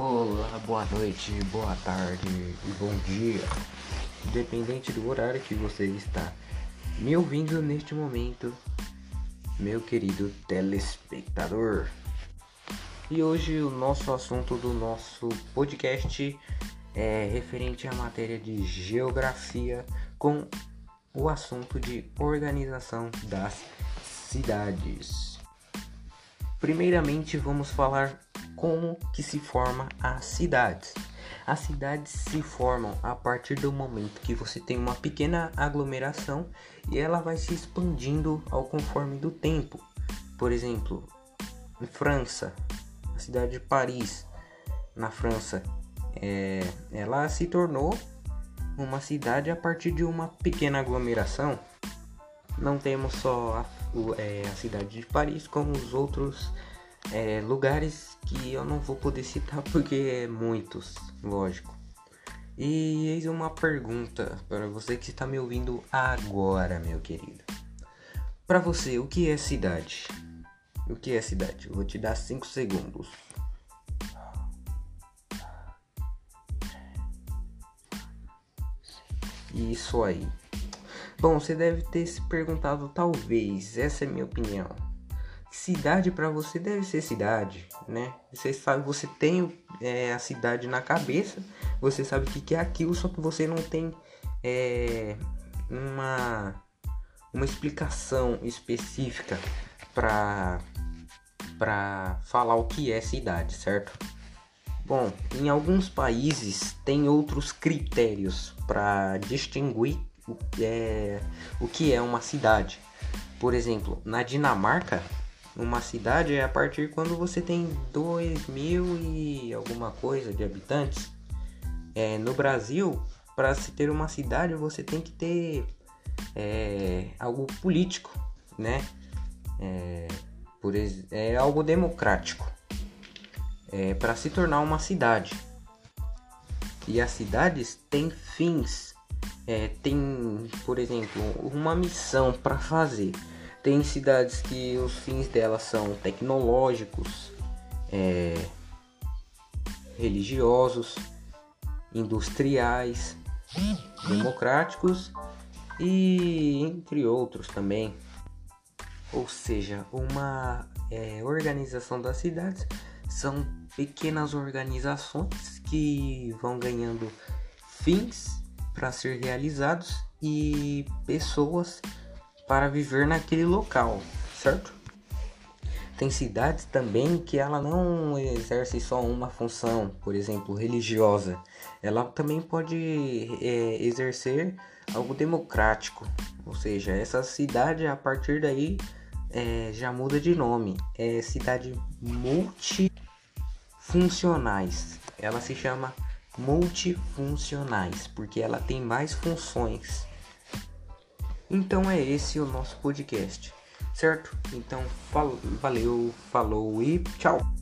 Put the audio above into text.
Olá, boa noite, boa tarde e bom dia. Independente do horário que você está me ouvindo neste momento, meu querido telespectador. E hoje o nosso assunto do nosso podcast é referente à matéria de geografia com o assunto de organização das cidades. Primeiramente, vamos falar como que se forma as cidades. As cidades se formam a partir do momento que você tem uma pequena aglomeração e ela vai se expandindo ao conforme do tempo. Por exemplo, em França, a cidade de Paris, na França, é, ela se tornou uma cidade a partir de uma pequena aglomeração. Não temos só a, o, é, a cidade de Paris, como os outros é, lugares que eu não vou poder citar porque é muitos, lógico. E eis uma pergunta para você que está me ouvindo agora, meu querido. Para você, o que é cidade? O que é cidade? Eu vou te dar 5 segundos. Isso aí. Bom, você deve ter se perguntado, talvez, essa é a minha opinião cidade para você deve ser cidade, né? Você sabe, você tem é, a cidade na cabeça, você sabe o que, que é aquilo, só que você não tem é, uma, uma explicação específica para para falar o que é cidade, certo? Bom, em alguns países tem outros critérios para distinguir o, é, o que é uma cidade. Por exemplo, na Dinamarca uma cidade é a partir quando você tem 2 mil e alguma coisa de habitantes. É, no Brasil, para se ter uma cidade, você tem que ter é, algo político, né? É, por, é algo democrático. É, para se tornar uma cidade. E as cidades têm fins, é, tem, por exemplo, uma missão para fazer. Tem cidades que os fins delas são tecnológicos, é, religiosos, industriais, democráticos e entre outros também. Ou seja, uma é, organização das cidades são pequenas organizações que vão ganhando fins para ser realizados e pessoas para viver naquele local, certo? Tem cidades também que ela não exerce só uma função, por exemplo, religiosa. Ela também pode é, exercer algo democrático, ou seja, essa cidade a partir daí é, já muda de nome. É cidade multifuncionais. Ela se chama multifuncionais porque ela tem mais funções então é esse o nosso podcast, certo? Então valeu, falou e tchau!